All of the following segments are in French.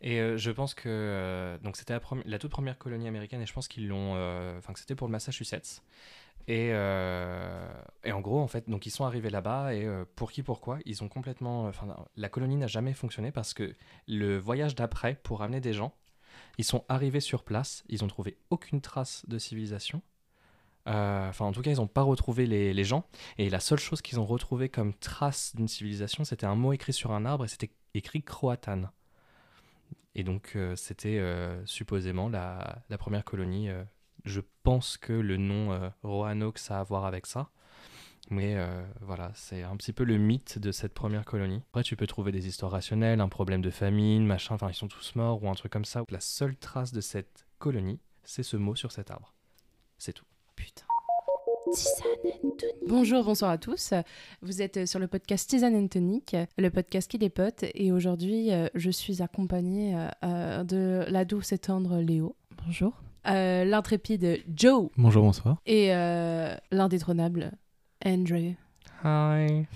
Et euh, je pense que euh, donc c'était la, toute première colonie américaine et je pense qu'ils l'ont, euh, enfin que c'était pour le Massachusetts. Et, et en gros, en fait, donc ils sont arrivés là-bas et pour qui, pourquoi, ils ont complètement, enfin la colonie n'a jamais fonctionné parce que le voyage d'après pour amener des gens, ils sont arrivés sur place, ils ont trouvé aucune trace de civilisation. Enfin, en tout cas, ils n'ont pas retrouvé les, les gens. Et la seule chose qu'ils ont retrouvé comme trace d'une civilisation, c'était un mot écrit sur un arbre et c'était écrit Croatan. Et donc, euh, c'était euh, supposément la, première colonie. euh, je pense que le nom Roanoke, ça a à voir avec ça. Mais voilà, c'est un petit peu le mythe de cette première colonie. Après, tu peux trouver des histoires rationnelles, un problème de famine, machin, enfin, ils sont tous morts ou un truc comme ça. La seule trace de cette colonie, c'est ce mot sur cet arbre. C'est tout. Putain. Bonjour, bonsoir à tous. Vous êtes sur le podcast Tisane and Tonic, le podcast qui les potes. Et aujourd'hui, euh, je suis accompagnée euh, euh, de la douce et tendre Léo. Bonjour. Euh, L'intrépide Joe. Bonjour, bonsoir. Et euh, l'indétrônable Andrew. Hi.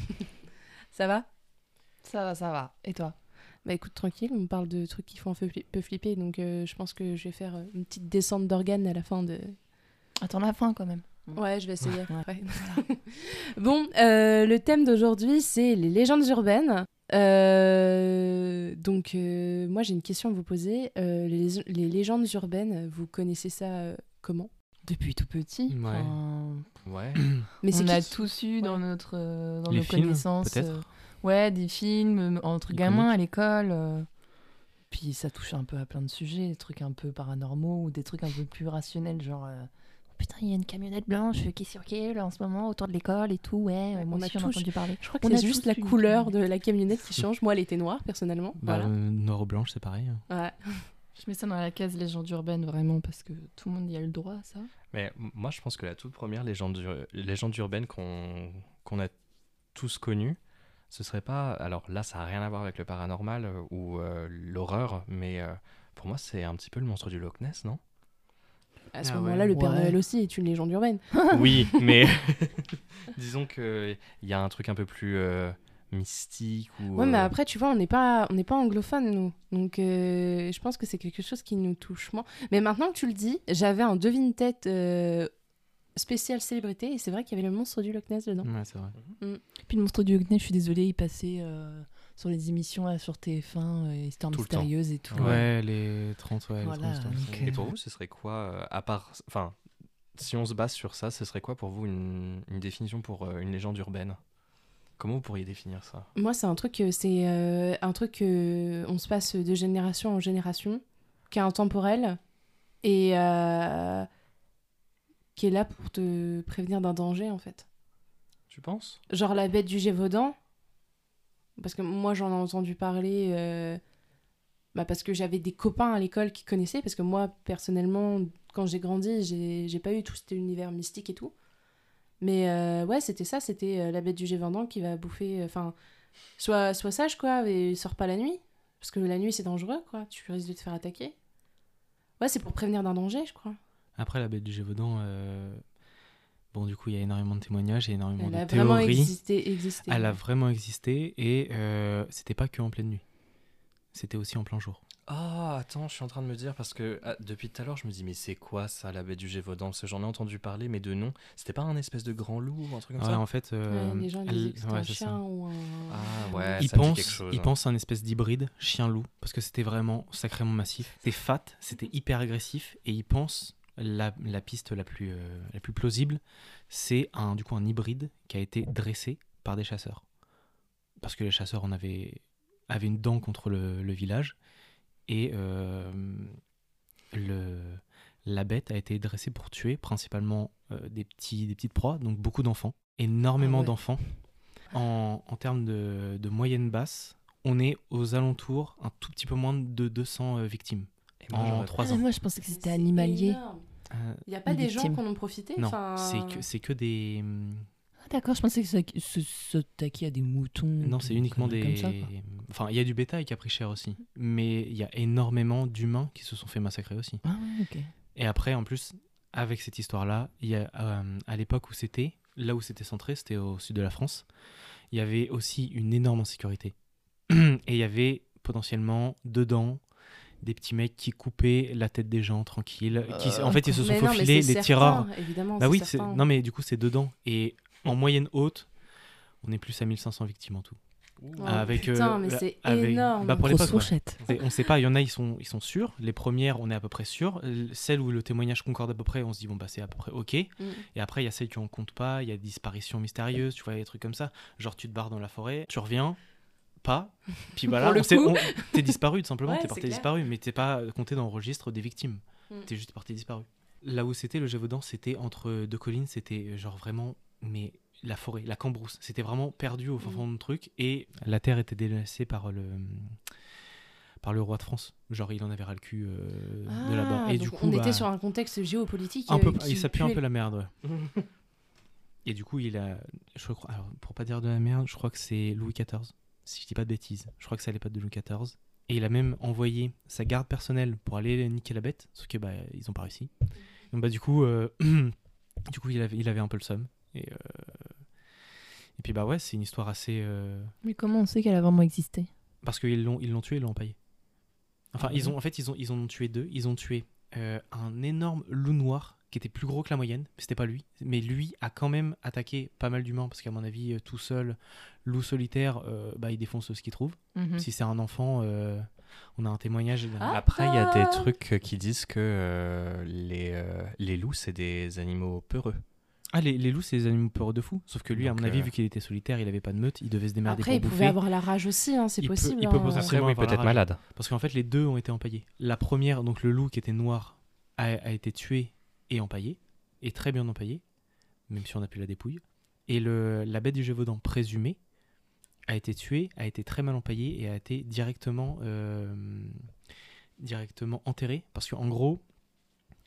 Ça va? Ça va, ça va. Et toi? Bah écoute, tranquille, on parle de trucs qui font un peu fli- peu flipper. Donc euh, je pense que je vais faire une petite descente d'organes à la fin de, Attends la fin quand même. Ouais, je vais essayer. après. bon, euh, le thème d'aujourd'hui, c'est les légendes urbaines. Euh, donc, euh, moi, j'ai une question à vous poser. Euh, les, les légendes urbaines, vous connaissez ça euh, comment? Depuis tout petit. Ouais. enfin, Ouais. Mais on a qui tous eu dans notre euh, dans Les nos films, connaissances. euh, ouais, des films entre Les gamins comics. à l'école. euh, Puis ça touche un peu à plein de sujets, des trucs un peu paranormaux ou des trucs un peu plus rationnels, genre. Putain, il y a une camionnette blanche qui circule en ce moment autour de l'école et tout, ouais, Ouais, moi on a aussi j'en ai tous- entendu parler. Je crois que On c'est a juste la couleur de la camionnette qui change. Moi, elle était noire, personnellement. Bah, voilà. euh, noir ou blanche, c'est pareil. Ouais. Je mets ça dans la case légende urbaine vraiment parce que tout le monde y a le droit à ça. Mais moi, je pense que la toute première légende, ur- légende urbaine qu'on qu'on a tous connue, ce serait pas. Alors là, ça n'a rien à voir avec le paranormal euh, ou euh, l'horreur, mais euh, pour moi, c'est un petit peu le monstre du Loch Ness, non? À ce Ah ouais. moment-là, le Père Ouais. Noël aussi est une légende urbaine. Oui, mais disons qu'il y a un truc un peu plus euh, mystique ou. Ouais, mais euh, après, tu vois, on n'est pas, on n'est pas anglophone, nous. Donc, euh, je pense que c'est quelque chose qui nous touche moins. Mais maintenant que tu le dis, j'avais un devine-tête euh, spécial célébrité, et c'est vrai qu'il y avait le monstre du Loch Ness dedans. Ouais, c'est vrai. Puis le monstre du Loch Ness, je suis désolée, il passait euh, sur les émissions là, sur TF1, euh, Histoire Tout mystérieuse et tout. Ouais, les 30, ouais. les Voilà, 30 histoires, donc, c'est- Et pour vous, ce serait quoi, euh, à part. Enfin, si on se base sur ça, ce serait quoi pour vous une, une définition pour euh, une légende urbaine? Comment vous pourriez définir ça? Moi, c'est un truc, euh, c'est euh, un truc que on se passe de génération en génération, qui est intemporel et euh, qui est là pour te prévenir d'un danger, en fait. Tu penses? Genre la bête du Gévaudan. Parce que moi, j'en ai entendu parler. euh, bah, parce que j'avais des copains à l'école qui connaissaient. Parce que moi, personnellement, quand j'ai grandi, j'ai pas eu tout cet univers mystique et tout. Mais euh, ouais, c'était ça. C'était euh, la bête du Gévaudan qui va bouffer. Enfin, sois, sois sage, quoi. Et sors pas la nuit. Parce que la nuit, c'est dangereux, quoi. Tu risques de te faire attaquer. Ouais, c'est pour prévenir d'un danger, je crois. Après, la bête du Gévaudan, bon, du coup, il y a énormément de témoignages, il y a énormément Elle a de vraiment théories. existé. existé. Elle a vraiment existé et euh, c'était pas que en pleine nuit. C'était aussi en plein jour. Ah, attends, je suis en train de me dire parce que ah, depuis tout à l'heure, je me dis, mais c'est quoi ça, la bête du Gévaudan? Parce que j'en ai entendu parler, mais de nom. C'était pas un espèce de grand loup ou un truc comme Ouais, ça? en fait, euh, Ouais, les gens ils elle- disaient que c'était ouais, un ça. chien ou un. Ah ouais, ils ça dit quelque chose. ils hein. pensent à un espèce d'hybride chien-loup parce que c'était vraiment sacrément massif. C'était fat, c'était hyper agressif et ils pensent la, la piste la plus, euh, la plus plausible, c'est un du coup un hybride qui a été dressé par des chasseurs parce que les chasseurs en avaient, avaient une dent contre le, le village et euh, le, la bête a été dressée pour tuer principalement euh, des, petits, des petites proies, donc beaucoup d'enfants, énormément Ah ouais. d'enfants. En, en termes de, de moyenne basse, on est aux alentours un tout petit peu moins de 200 euh, victimes. Et moi, en j'aurais- trois Ah, ans. mais moi je pensais que c'était animalier. Euh, Il n'y a pas Les des gens qui en ont profité non, enfin... c'est que, c'est que des... hum, Ah, D'accord, je pensais que taquait à des moutons. Non, c'est uniquement des... Comme ça, quoi. enfin, il y a du bétail qui a pris cher aussi. Mais il y a énormément d'humains qui se sont fait massacrer aussi. Ah ouais, ok. Et après, en plus, avec cette histoire-là, il y a, euh, à l'époque où c'était, là où c'était centré, c'était au sud de la France, il y avait aussi une énorme insécurité. Et il y avait potentiellement dedans des petits mecs qui coupaient la tête des gens tranquille. Qui, Euh, en fait, ils se sont Mais non, mais faufilés, c'est les tireurs. certain, Évidemment, Bah oui, non mais du coup c'est dedans. Et en moyenne haute, on est plus à 1500 victimes en tout. Oh, avec, euh, putain, mais la- c'est avec- énorme. bah, pour ouais. On sait pas, il y en a, ils sont, ils sont sûrs. Les premières, on est à peu près sûr. Celles où le témoignage concorde à peu près, on se dit, bon, bah, c'est à peu près OK. Et Mm. après, il y a celles qui en comptent pas, il y a des disparitions mystérieuses, tu vois, des trucs comme ça. Genre, tu te barres dans la forêt, tu reviens, pas. Puis voilà, t'es disparu, tout simplement, Ouais, t'es parti disparu, mais t'es pas compté dans le registre des victimes. Mm. T'es juste parti disparu. Là où c'était le Gévaudan, c'était entre deux collines, c'était euh, genre vraiment, mais la forêt, la cambrousse. C'était vraiment perdu au Mm. fond du truc et la terre était délaissée par le par le roi de France. Genre, il en avait ras le cul euh, de là-bas. Ah, Et donc du coup, on bah, était sur un contexte géopolitique. un peu, euh, qui il s'appuie un peu la merde, ouais. Et du coup, il a, je crois, alors, pour pas dire de la merde, je crois que c'est Louis XIV, si je dis pas de bêtises. Je crois que c'est à l'époque de Louis XIV. Et il a même envoyé sa garde personnelle pour aller niquer la bête, sauf que bah ils ont pas réussi. Donc bah du coup, euh, du coup il avait, il avait un peu le seum. Et, euh, et puis bah ouais, c'est une histoire assez, euh, Mais comment on sait qu'elle a vraiment existé? parce qu'ils l'ont, ils l'ont tué, ils l'ont empaillé. Enfin, Ah ils ont, en fait, ils ont, ils en ont tué deux. Ils ont tué un énorme loup noir qui était plus gros que la moyenne. mais C'était pas lui, mais lui a quand même attaqué pas mal d'humains parce qu'à mon avis, euh, tout seul, loup solitaire, euh, bah il défonce ce qu'il trouve. Mhm. Si c'est un enfant, euh, on a un témoignage. Ah. Après, il y a des trucs qui disent que euh, les, euh, les loups, c'est des animaux peureux. Ah, les, les loups, c'est des animaux peureux de fou. Sauf que lui, à mon avis, euh, vu qu'il était solitaire, il avait pas de meute, il devait se démerder Après, il pouvait avoir la rage aussi, hein, c'est Il peut- possible. il peut hein. Forcément oui, peut-être malade. Parce qu'en fait, les deux ont été empaillés. La première, donc le loup qui était noir, a, a été tué et empaillé, et très bien empaillé, même si on a pu la dépouille. Et le, la bête du Gévaudan présumée a été tuée, a été très mal empaillée et a été directement, euh, directement enterrée. Parce qu'en gros,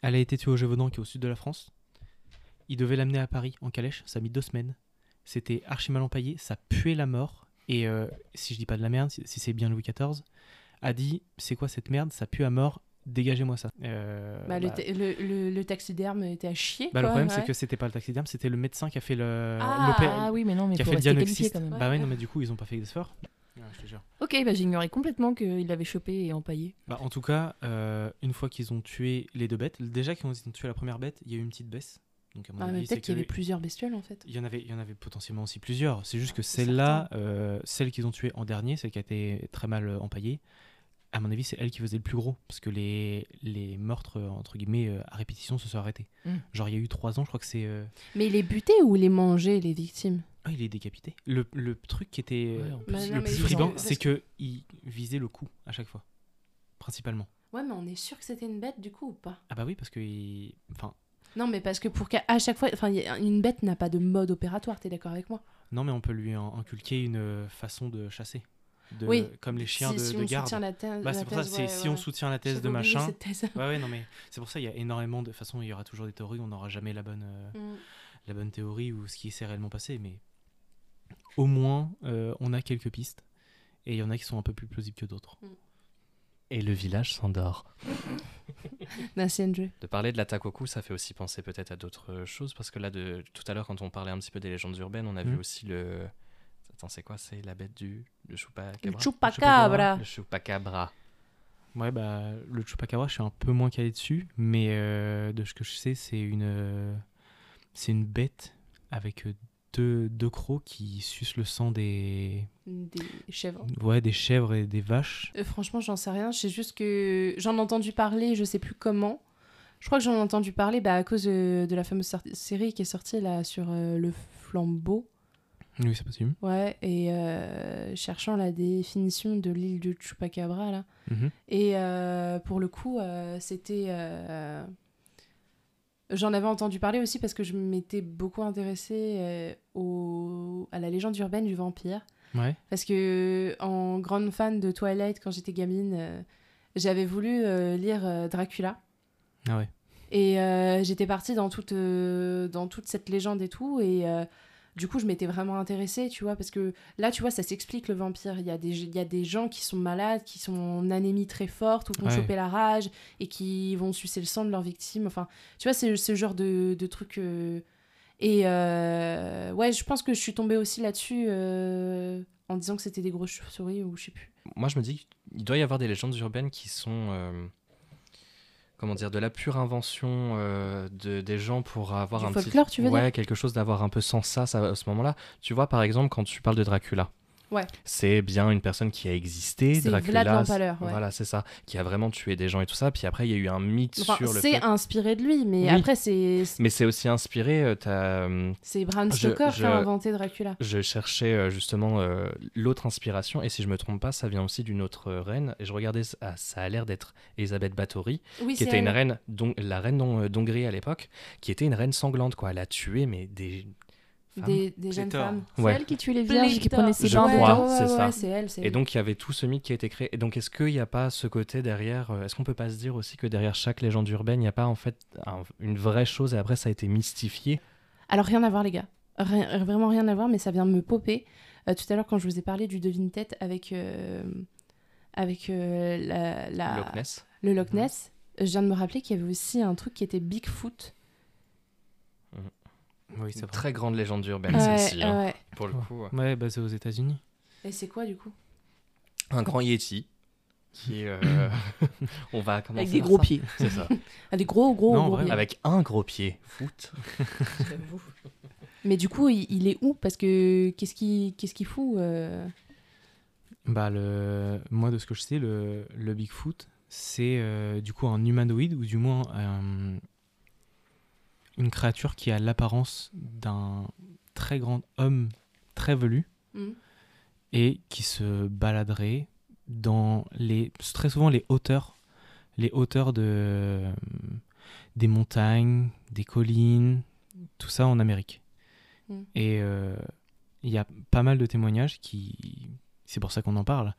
elle a été tuée au Gévaudan qui est au sud de la France. Il devait l'amener à Paris en calèche, ça a mis deux semaines. C'était archi mal empaillé, ça puait la mort. Et euh, si je dis pas de la merde, si, c'est bien Louis XIV, a dit c'est quoi cette merde? Ça pue à mort dégagez-moi ça Euh, Bah, le, bah, le, le- le taxiderme était à chier. bah, le problème ouais. c'est que c'était pas le taxiderme c'était le médecin qui a fait le Ah, Ah oui, mais non, mais qui a fait le diagnostic qualifié quand même. bah ouais Ouais. non mais du coup ils ont pas fait d'effort Ouais, je te jure. Ok, bah j'ignorais complètement qu'il l'avait chopé et empaillé. Bah, en tout cas euh, une fois qu'ils ont tué les deux bêtes déjà qu'ils ont tué la première bête il y a eu une petite baisse donc à mon Ah, avis peut-être qu'il y avait que- plusieurs bestioles en fait. il y en avait il y en avait potentiellement aussi plusieurs c'est juste que c'est celle-là euh, celle qu'ils ont tuée en dernier celle qui a été très mal euh, empaillée à mon avis, c'est elle qui faisait le plus gros, parce que les, les meurtres, euh, entre guillemets, euh, à répétition se sont arrêtés. Mm. Genre, il y a eu trois ans, je crois que c'est... euh, Mais il les butait ou les mangeait, les victimes? Ah, il est décapité. Le, le truc qui était Ouais, en plus. Non, le plus ont- c'est que il visait le cou à chaque fois, principalement. Ouais, mais on est sûr que c'était une bête du coup ou pas? Ah bah oui, parce que... il- Enfin, Non, mais parce que pour qu'à à chaque fois, enfin, il une bête n'a pas de mode opératoire, t'es d'accord avec moi? Non, mais on peut lui inculquer une façon de chasser. De, Oui. Comme les chiens si, de, si de on garde. soutient la thèse. Bah, c'est pour ça, thèse, c'est ouais, si on soutient la thèse de machin... Ouais, ouais, non, mais c'est pour ça, il y a énormément de... De toute façon, il y aura toujours des théories, on n'aura jamais la bonne... euh, Mm. la bonne théorie ou ce qui s'est réellement passé, mais au moins euh, on a quelques pistes et il y en a qui sont un peu plus plausibles que d'autres. Et le village s'endort. Nassim Joy. De parler de l'attaque au cou, ça fait aussi penser peut-être à d'autres choses, parce que là, de, tout à l'heure, quand on parlait un petit peu des légendes urbaines, on a vu Mhm. aussi le... Attends, c'est quoi? C'est la bête du... Le chupacabra? Le chupacabra. Le chupacabra. Ouais, bah le chupacabra, je suis un peu moins calé dessus, mais euh, de ce que je sais, c'est une euh, c'est une bête avec euh, deux, deux crocs qui sucent le sang des Des chèvres. ouais des chèvres et des vaches. Euh, franchement, j'en sais rien. Je sais juste que j'en ai entendu parler, je sais plus comment. Je crois que j'en ai entendu parler bah, à cause de, de la fameuse série qui est sortie là sur euh, le flambeau. Oui, c'est possible. Ouais, et euh, cherchant la définition de l'île de Chupacabra là. Mhm. Et euh, pour le coup, euh, c'était. J'en avais entendu parler aussi parce que je m'étais beaucoup intéressée au... à la légende urbaine du vampire. Ouais. Parce que, en grande fan de Twilight, quand j'étais gamine, j'avais voulu lire Dracula. Ah ouais. Et j'étais partie dans toute, dans toute cette légende et tout. Et du coup, je m'étais vraiment intéressée, tu vois. Parce que là, tu vois, ça s'explique le vampire. Il y, a des, il y a des gens qui sont malades, qui sont en anémie très forte, ou qui ont Ouais. chopé la rage, et qui vont sucer le sang de leurs victimes. Enfin, tu vois, c'est ce genre de, de truc. euh, Et euh, ouais, je pense que je suis tombée aussi là-dessus euh, en disant que c'était des grosses chauves-souris, ou je sais plus. moi je me dis qu'il doit y avoir des légendes urbaines qui sont. Comment dire, de la pure invention euh, de, des gens pour avoir Du un folklore, petit. tu veux ouais, dire? quelque chose d'avoir un peu sans ça, ça à ce moment-là. Tu vois, par exemple, quand tu parles de Dracula. Ouais. C'est bien une personne qui a existé, Dracula. Vlad. Voilà, c'est ça. Qui a vraiment tué des gens et tout ça. Puis après, il y a eu un mythe Enfin, sur le c'est fait. inspiré de lui, mais Oui. après, c'est Mais c'est aussi inspiré. euh, euh, c'est Bram Stoker je- qui a inventé Dracula. Je cherchais euh, justement euh, l'autre inspiration, et si je me trompe pas, ça vient aussi d'une autre reine. Et je regardais, ah, ça a l'air d'être Elisabeth Bathory, Oui, qui était une reine, la reine d'Hong- d'Hongrie à l'époque, qui était une reine sanglante, quoi. Elle a tué, mais des. Des, des jeunes femmes. C'est Ouais. elle qui tuait les vierges qui Pléthore. ses Je bains crois. dedans. c'est ça. c'est elle, c'est Et donc, il y avait tout ce mythe qui a été créé. Et donc, est-ce qu'il n'y a pas ce côté derrière euh, Est-ce qu'on peut pas se dire aussi que derrière chaque légende urbaine, il n'y a pas en fait un- une vraie chose et après ça a été mystifié? Alors, rien à voir, les gars. Rien- vraiment rien à voir, mais ça vient de me popper. Euh, tout à l'heure, quand je vous ai parlé du devine-tête avec, euh, avec euh, la, la- Loch Ness le Loch Ness, je viens de me rappeler qu'il y avait aussi un truc qui était Bigfoot. Oui, C'est une très grande légende urbaine, Ouais, celle-ci. hein, ouais. Pour le coup, ouais. Ouais, basé aux États-Unis. Et c'est quoi, du coup? Un grand Yeti qui est. euh, on va commencer Avec des gros ça. pieds. C'est ça. Ah, des gros, gros, Non, gros pieds. Avec un gros pied. Foot. Mais du coup, il, il est où? Parce que qu'est-ce qu'il qu'est-ce qu'il fout euh? Bah, le... moi, de ce que je sais, le, le Bigfoot, c'est euh, du coup un humanoïde, ou du moins euh, une créature qui a l'apparence d'un très grand homme très velu Hmm. et qui se baladerait dans les très souvent les hauteurs les hauteurs de euh, des montagnes des collines tout ça en Amérique Mm. et euh, il y a pas mal de témoignages qui c'est pour ça qu'on en parle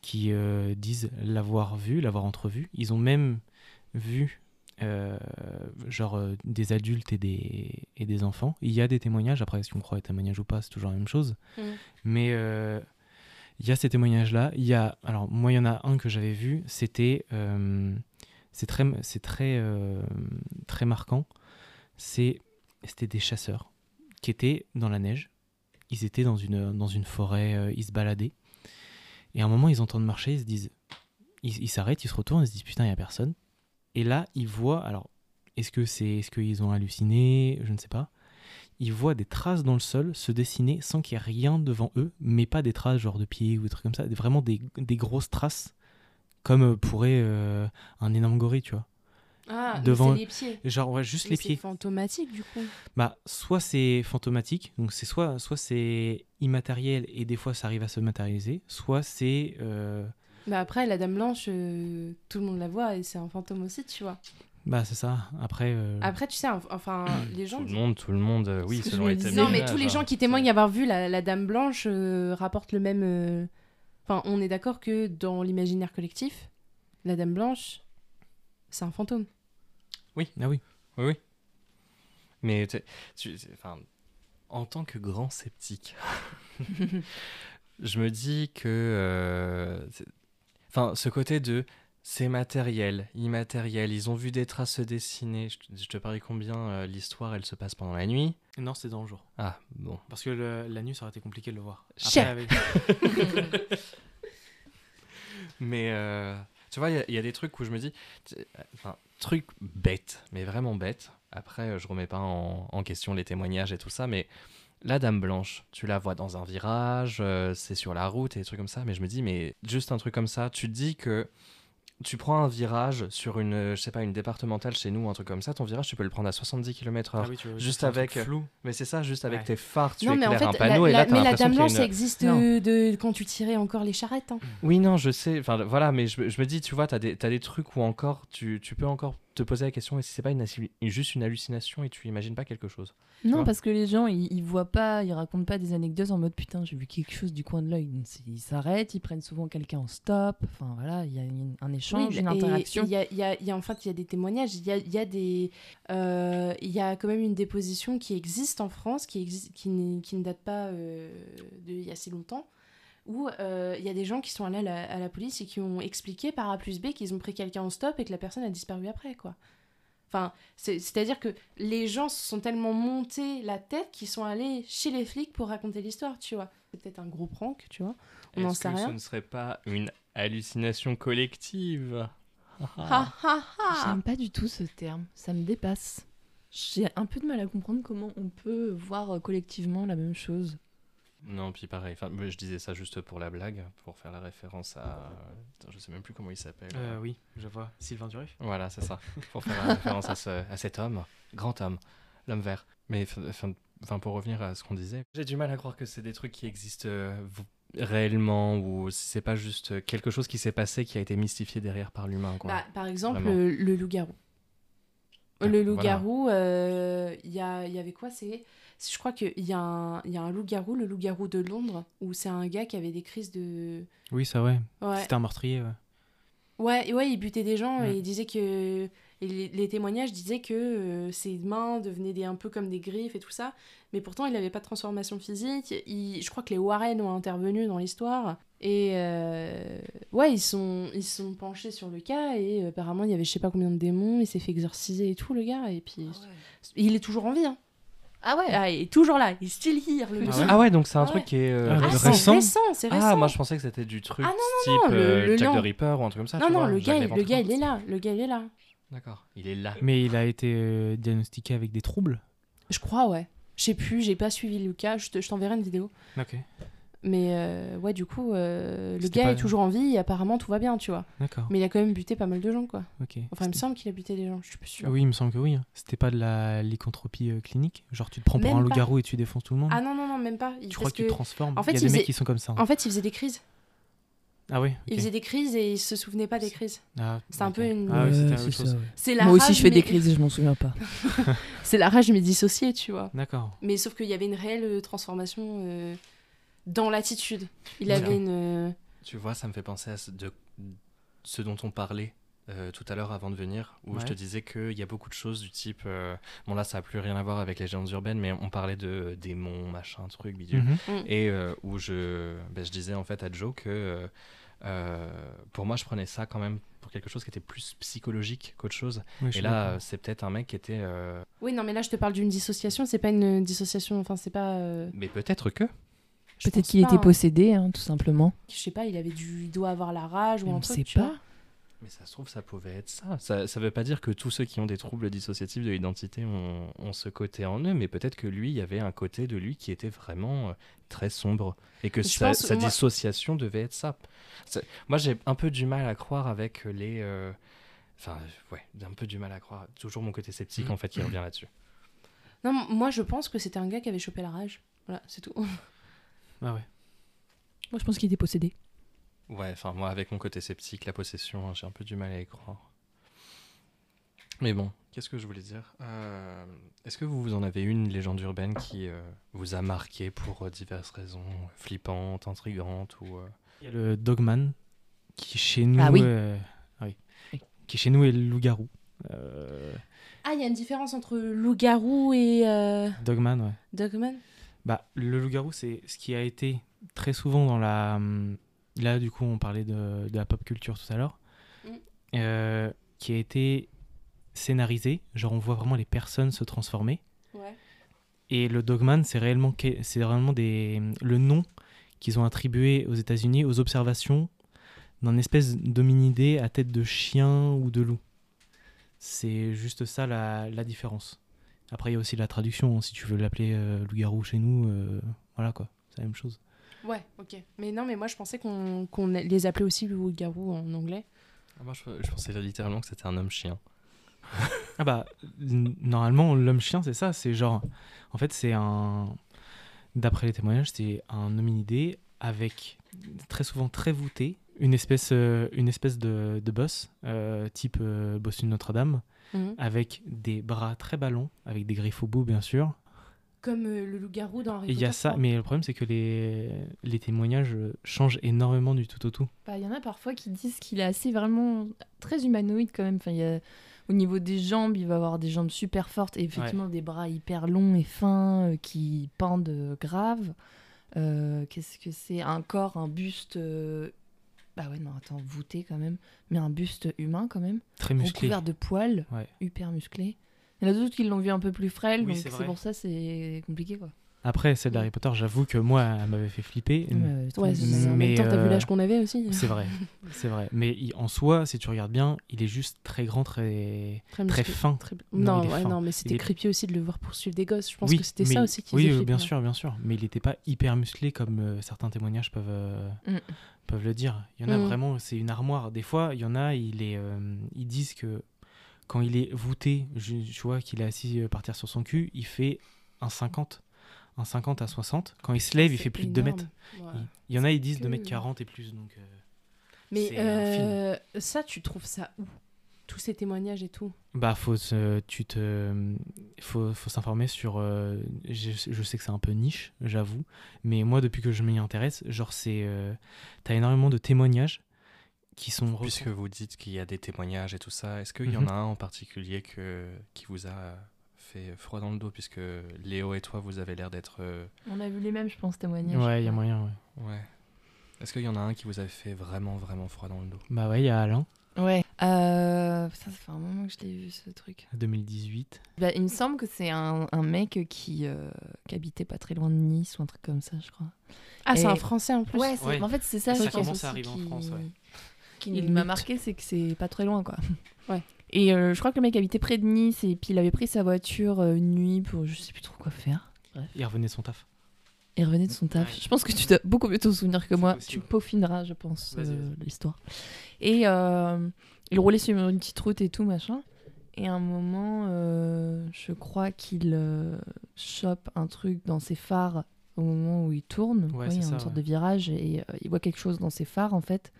qui euh, disent l'avoir vu l'avoir entrevu ils ont même vu euh, genre euh, des adultes et des, et des enfants. Il y a des témoignages, après si on croit aux témoignages ou pas, c'est toujours la même chose. Mm. Mais euh, il y a ces témoignages-là. Il y a, alors moi il y en a un que j'avais vu, c'était, c'est très, c'est très, très marquant. C'est, c'était des chasseurs qui étaient dans la neige. Ils étaient dans une, dans une forêt, ils se baladaient. Et à un moment ils entendent marcher, ils se disent, ils ils s'arrêtent, ils se retournent, ils se disent putain il y a personne. Et là ils voient, alors est-ce que c'est, est-ce qu'ils ont halluciné, je ne sais pas ils voient des traces dans le sol se dessiner sans qu'il y ait rien devant eux, mais pas des traces genre de pieds ou des trucs comme ça, vraiment des, des grosses traces, comme euh, pourrait euh, un énorme gorille, tu vois. Ah, Devant- c'est les pieds. Genre, ouais, juste Mais les c'est pieds. fantomatique, du coup. Bah, soit c'est fantomatique, donc c'est soit, soit c'est immatériel et des fois ça arrive à se matérialiser, soit c'est. euh, Bah après, la Dame Blanche, euh, tout le monde la voit et c'est un fantôme aussi, tu vois. bah, c'est ça. Après. euh, Après, tu sais, enfin, les gens. Tout le monde, tout le monde, euh, oui, selon les disais. Non, mais témoignages, tous les gens qui témoignent avoir vu la, la Dame Blanche euh, rapportent le même. euh, Enfin, on est d'accord que dans l'imaginaire collectif, la Dame Blanche, c'est un fantôme. Ah oui. Oui, oui. Mais tu- enfin, en tant que grand sceptique, je me dis que, euh, enfin, ce côté de c'est matériel, immatériel, ils ont vu des traces se dessiner. Je, te- je te parie combien euh, l'histoire elle se passe pendant la nuit? Non, c'est dans le jour. Ah bon. Parce que le- la nuit, ça aurait été compliqué de le voir. Après, avec- Mais euh, tu vois, il y a- il y, a des trucs où je me dis, tu- enfin, truc bête, mais vraiment bête. Après, euh, je remets pas en, en question les témoignages et tout ça, mais la Dame Blanche, tu la vois dans un virage, euh, c'est sur la route et des trucs comme ça, mais je me dis, mais juste un truc comme ça, tu te dis que tu prends un virage sur une, euh, je sais pas, une départementale chez nous, un truc comme ça, ton virage, tu peux le prendre à 70 km/h. Ah oui, tu vois, Juste avec- flou. Mais c'est ça, juste avec Ouais. tes phares, tu non, mais en éclaires fait, un panneau la, et là, la- mais la Dame Blanche, une- ça existe euh, de, quand tu tirais encore les charrettes. hein. Oui, non, je sais. Enfin, voilà, mais je, me- je me dis, tu vois, t'as des, t'as des trucs où encore, tu, tu peux encore te poser la question, et si c'est pas une, juste une hallucination et tu imagines pas quelque chose Non, parce que les gens, ils, ils voient pas, ils racontent pas des anecdotes en mode putain, j'ai vu quelque chose du coin de l'œil. Ils s'arrêtent, ils prennent souvent quelqu'un en stop. Enfin voilà, il y a une- un échange, Oui, une interaction. Il y a, il y a- il y a- en fait, il y a des témoignages, il y a, il y a des, euh, il y a quand même une déposition qui existe en France, qui existe, qui, n'est- qui ne date pas euh, d'il y a si longtemps, où euh, il y a des gens qui sont allés à la, à la police et qui ont expliqué par A plus B qu'ils ont pris quelqu'un en stop et que la personne a disparu après, quoi. Enfin, c'est- c'est-à-dire que les gens se sont tellement montés la tête qu'ils sont allés chez les flics pour raconter l'histoire, tu vois. C'est peut-être un gros prank, tu vois. On Est-ce n'en sait que rien. ce ne serait pas une hallucination collective? Ha ha J'aime pas du tout ce terme, ça me dépasse. J'ai un peu de mal à comprendre comment on peut voir collectivement la même chose. Non, puis pareil. Enfin, je disais ça juste pour la blague, pour faire la référence à. Putain, je sais même plus comment il s'appelle. Euh, oui, je vois. Sylvain Durif Voilà, c'est ça. Pour faire la référence à, ce- à cet homme, grand homme, l'homme vert. Mais enfin, pour revenir à ce qu'on disait, j'ai du mal à croire que c'est des trucs qui existent euh, réellement ou si c'est pas juste quelque chose qui s'est passé qui a été mystifié derrière par l'humain. quoi. Bah, par exemple, Vraiment. le, le loup-garou. Le voilà. loup-garou, euh, il y, a, y avait quoi C'est, Je crois qu'il y a un, il y a un loup-garou, le loup-garou de Londres, où c'est un gars qui avait des crises de. Oui, ça, ouais. Ouais, C'était un meurtrier, ouais. ouais, ouais il butait des gens et il disait que. et les, les témoignages disaient que euh, ses mains devenaient des, un peu comme des griffes et tout ça, mais pourtant il n'avait pas de transformation physique. Il- je crois que les Warren ont intervenu dans l'histoire. Et euh, ouais, ils sont, ils sont penchés sur le cas et euh, apparemment il y avait je sais pas combien de démons, il s'est fait exorciser et tout le gars. Et puis il est toujours en vie. Hein. Ah ouais Ah, il est toujours là, il est still here le Ah ouais Ah ouais, donc c'est un Ah truc ouais. qui est. euh, Ah, Ah, récent récent, c'est récent. Ah, moi je pensais que c'était du truc Ah, type non, le- euh, le Jack the Ripper ou un truc comme ça. non, tu non, vois, le Jack gars, le gars il est là, le gars il est là. D'accord, il est là. Mais il a été euh, diagnostiqué avec des troubles? Je crois, ouais. Je sais plus, j'ai pas suivi le cas, je t'enverrai une vidéo. Ok, Mais euh, ouais, du coup, euh, le gars pas- est toujours en vie et apparemment tout va bien, tu vois. d'accord. Mais il a quand même buté pas mal de gens, quoi. Ok. Enfin, il me semble qu'il a buté des gens, je suis pas sûre. Ah oui, il me semble que oui. hein. C'était pas de la lycanthropie euh, clinique? Genre tu te prends pour Même un loup-garou et tu défonces tout le monde? Ah non, non, non, même pas. Il- Tu crois parce que tu te que- transformes? en fait, Il y a il des mecs qui sont comme ça. hein. En fait, il faisait des crises. Ah oui Il ok. faisait des crises et il se souvenait pas des crises. Ah, C'est un peu une- Ah oui, c'était autre c'est chose. ça, ouais. La Moi aussi, je fais des crises et je m'en souviens pas. C'est la rage mais dissociée, tu vois. D'accord. Mais sauf qu'il y avait une réelle transformation euh, dans l'attitude. Il avait une. euh, Tu vois, ça me fait penser à ce, de, ce dont on parlait euh, tout à l'heure avant de venir, où je te disais qu'il y a beaucoup de choses du type. euh, bon, là, ça n'a plus rien à voir avec les légendes urbaines, mais on parlait de démons, machin, truc, bidule. Mhm. Et euh, où je, ben, je disais en fait à Joe que pour moi, je prenais ça quand même pour quelque chose qui était plus psychologique qu'autre chose. Oui, Et là, c'est peut-être un mec qui était. euh, Oui, non, mais là, je te parle d'une dissociation. C'est pas une dissociation. Enfin, c'est pas. euh, Mais peut-être que. Je Peut-être qu'il était hein. possédé, hein, tout simplement. Je sais pas, il avait dû. Il doit avoir la rage ou un on truc. sait tu pas. Mais ça se trouve, ça pouvait être ça. Ça ne veut pas dire que tous ceux qui ont des troubles dissociatifs de l'identité ont, ont ce côté en eux, mais peut-être que lui, il y avait un côté de lui qui était vraiment euh, très sombre. Et que Je sa, pense, sa moi- dissociation devait être ça. Moi, j'ai un peu du mal à croire avec les... euh, Enfin, ouais, j'ai un peu du mal à croire. Toujours mon côté sceptique, en fait, qui revient là-dessus. Non, moi, je pense que c'était un gars qui avait chopé la rage. Voilà, c'est tout. Ah ouais. Moi, je pense qu'il était possédé. Ouais, enfin, moi, avec mon côté sceptique, la possession, j'ai un peu du mal à y croire. Mais bon, qu'est-ce que je voulais dire? Euh, Est-ce que vous, vous en avez une légende urbaine qui euh, vous a marqué pour euh, diverses raisons, flippantes, intrigantes ou euh, Il y a le Dogman qui chez nous. Ah oui. euh, ah oui. Oui. Qui chez nous est le loup-garou. Euh, Ah, il y a une différence entre loup-garou et euh, Dogman, ouais. Dogman? Bah, le loup-garou, c'est ce qui a été très souvent dans la. hum, Là, du coup, on parlait de, de la pop culture tout à l'heure. Mm. Euh, qui a été scénarisé. Genre, on voit vraiment les personnes se transformer. Ouais. Et le Dogman, c'est réellement, c'est réellement des, le nom qu'ils ont attribué aux États-Unis aux observations d'un espèce d'hominidé à tête de chien ou de loup. C'est juste ça la, la différence. Après, il y a aussi la traduction. Si tu veux l'appeler euh, loup-garou chez nous, euh, voilà quoi, c'est la même chose. Ouais, ok. Mais non, mais moi, je pensais qu'on qu'on les appelait aussi loup-garou en anglais. Ah, Moi, je, je pensais littéralement que c'était un homme-chien. Ah bah, normalement, l'homme-chien, c'est ça. C'est genre. En fait, c'est un. D'après les témoignages, c'est un hominidé avec très souvent très voûté, une espèce, euh, une espèce de, de boss, euh, type euh, boss de Notre-Dame, Mhm. avec des bras très ballants, avec des griffes au bout, bien sûr. Comme euh, le loup-garou dans Harry Et il y a ça, mais le problème, c'est que les, les témoignages euh, changent énormément du tout au tout. Bah, Il y en a parfois qui disent qu'il est assez vraiment très humanoïde quand même. Enfin, il y a- Au niveau des jambes, il va avoir des jambes super fortes et effectivement des bras hyper longs et fins euh, qui pendent euh, grave. Euh, Qu'est-ce que c'est? Un corps, un buste. Bah ouais, non, attends, voûté quand même. Mais un buste humain quand même. Très musclé. Recouvert de poils, Ouais. hyper musclé. Il y en a d'autres qui l'ont vu un peu plus frêle, Oui, donc c'est pour ça c'est compliqué quoi. Après, celle d'Harry Potter, j'avoue que moi, elle m'avait fait flipper. Ouais, Ouais, ça. En même Mais, temps, t'as vu euh, l'âge qu'on avait aussi. C'est vrai, c'est vrai. Mais il- en soi, si tu regardes bien, il est juste très grand, très, Très, fin. Très- Non, Non, ouais, fin. non, mais c'était est- creepy aussi de le voir poursuivre des gosses. Je pense oui, que c'était mais- ça aussi qui Oui, bien ouais. sûr, bien sûr. Mais il n'était pas hyper musclé comme euh, certains témoignages peuvent, euh, Mm. Peuvent le dire. Il y en a Mm. vraiment, c'est une armoire. Des fois, il y en a, il est, euh, ils disent que quand il est voûté, je, je vois qu'il est assis euh, par terre sur son cul, il fait un 50. Un 50 à 60. Quand il se lève, il fait plus de 2 mètres. Ouais. Il, il y en a, ils disent que- 2 mètres 40 et plus. Donc, euh, Mais euh, ça, tu trouves ça où? Tous ces témoignages et tout. Bah, faut se- tu te, faut, faut s'informer sur. euh, je, je sais que c'est un peu niche, j'avoue, mais moi depuis que je m'y intéresse, genre c'est, euh, t'as énormément de témoignages qui sont. Puisque vous dites qu'il y a des témoignages et tout ça, est-ce qu'il y en Mhm. a un en particulier que, qui vous a fait froid dans le dos Puisque Léo et toi, vous avez l'air d'être. euh, On a vu les mêmes, je pense, témoignages. Ouais, il y a moyen. Ouais. Ouais. Est-ce qu'il y en a un qui vous avait fait vraiment, vraiment froid dans le dos? Bah ouais, il y a Alain, Ouais. Euh, putain, ça fait un moment que je l'ai vu ce truc. 2018. Bah, il me semble que c'est un, un mec qui, euh, qui habitait pas très loin de Nice ou un truc comme ça, je crois. Ah, c'est un français en plus. Ouais, c'est- Ouais. en fait, c'est ça, Ça je commence à arriver en qui- France, ouais. Qui Il m'a marqué, c'est que c'est pas très loin, quoi. Ouais. Et euh, je crois que le mec habitait près de Nice et puis il avait pris sa voiture euh, une nuit pour je sais plus trop quoi faire. Il revenait de son taf. Il revenait de son taf. Ouais. Je pense que tu dois beaucoup mieux t'en souvenir que C'est moi. possible. Tu peaufineras, je pense, Vas-y, euh, vas-y. l'histoire. Et euh, il roulait sur une petite route et tout, machin. Et à un moment, euh, je crois qu'il euh, chope un truc dans ses phares au moment où il tourne. Ouais, quoi, il y a ça, une sorte ouais. de virage et euh, il voit quelque chose dans ses phares, en fait.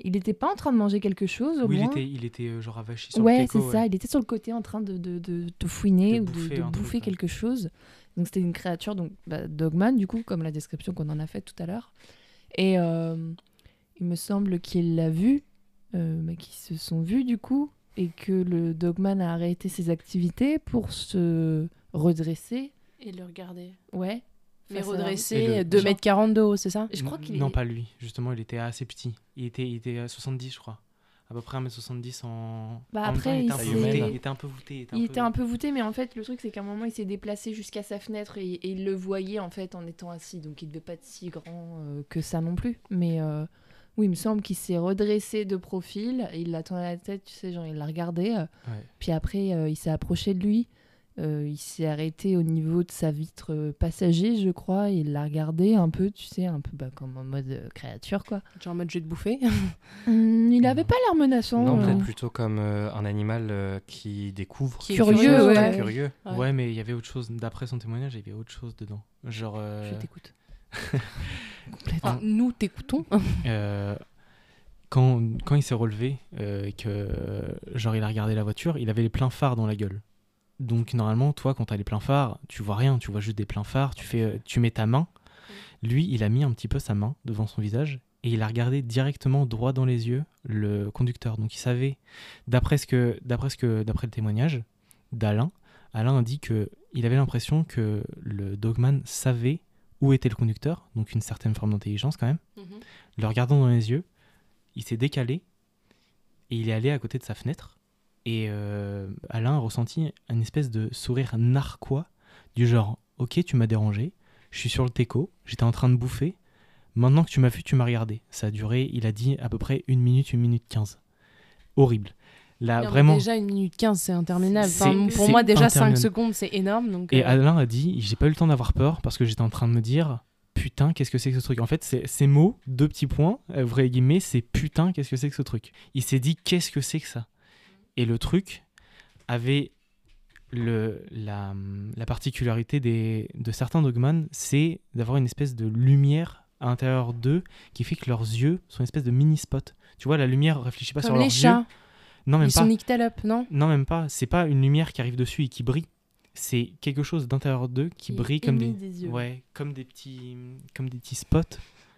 Il n'était pas en train de manger quelque chose, au Oui, il était, il était genre avachi sur Ouais, le c'est ça. Il était sur le côté en train de, de, de, de fouiner ou de, bouffer de un bouffer truc, ouais. quelque chose. Donc c'était une créature, donc bah, Dogman, du coup, comme la description qu'on en a faite tout à l'heure. Et il me semble qu'il l'a vu, euh, bah, qu'ils se sont vus du coup, et que le Dogman a arrêté ses activités pour se redresser. Et le regarder. Ouais. Mais redresser le- 2m40 de haut, c'est ça? Je crois qu'il Non, est- pas lui. Justement, il était assez petit. Il était, il était à 70, je crois. À peu près 1m70 en. Bah en même temps, après, il, il était un peu voûté, il était un peu voûté. Il était, Il était un peu voûté, mais en fait, le truc, c'est qu'à un moment, il s'est déplacé jusqu'à sa fenêtre et, et il le voyait en fait en étant assis. Donc, il devait pas être si grand euh, que ça non plus. Mais euh, oui, il me semble qu'il s'est redressé de profil. Il l'a tourné la tête, tu sais, genre, il l'a regardé. euh, Ouais. puis après, euh, il s'est approché de lui. Euh, il s'est arrêté au niveau de sa vitre euh, passager, je crois. et il l'a regardé un peu, tu sais, un peu bah, comme en mode euh, créature, quoi. Genre en mode jeu de bouffer. Hum, il avait pas l'air menaçant. Non, peut-être plutôt comme euh, un animal euh, qui découvre. Qui Curieux, curieux, ouais. ouais. Curieux. Ouais. Ouais. mais il y avait autre chose. D'après son témoignage, il y avait autre chose dedans. Genre. euh, Je t'écoute. Complètement. Ah, nous t'écoutons. euh, quand, quand il s'est relevé, euh, et que genre il a regardé la voiture, il avait les pleins phares dans la gueule. Donc normalement, toi, quand t'as les pleins phares, tu vois rien, tu vois juste des pleins phares. Tu fais, tu mets ta main. Lui, il a mis un petit peu sa main devant son visage et il a regardé directement droit dans les yeux le conducteur. Donc il savait, d'après ce que, d'après ce que, d'après le témoignage d'Alain, Alain a dit que il avait l'impression que le dogman savait où était le conducteur, donc une certaine forme d'intelligence quand même. Le regardant dans les yeux, il s'est décalé et il est allé à côté de sa fenêtre. Et euh, Alain a ressenti une espèce de sourire narquois du genre Ok, tu m'as dérangé, je suis sur le teco, j'étais en train de bouffer. Maintenant que tu m'as vu, tu m'as regardé. Ça a duré, il a dit, à peu près une minute, une minute quinze. Horrible. Là, Non, mais vraiment. Déjà, une minute 15, c'est interminable. Enfin, pour moi, déjà, 5 interminable. secondes, c'est énorme. Donc, Et euh, Alain a dit J'ai pas eu le temps d'avoir peur parce que j'étais en train de me dire Putain, qu'est-ce que c'est que ce truc? En fait, ces mots, deux petits points, euh, vrai guillemets, c'est putain, qu'est-ce que c'est que ce truc? Il s'est dit Qu'est-ce que c'est que ça? Et le truc avait le, la, la particularité des, de certains dogman, c'est d'avoir une espèce de lumière à l'intérieur d'eux qui fait que leurs yeux sont une espèce de mini spot. Tu vois, la lumière réfléchit pas sur comme leurs les chats, yeux. Non, même ils pas. sont nickel up, non Non, même pas. C'est pas une lumière qui arrive dessus et qui brille. C'est quelque chose d'intérieur d'eux qui, Qui brille comme des... émit des yeux. ouais, comme des petits, comme des petits spots.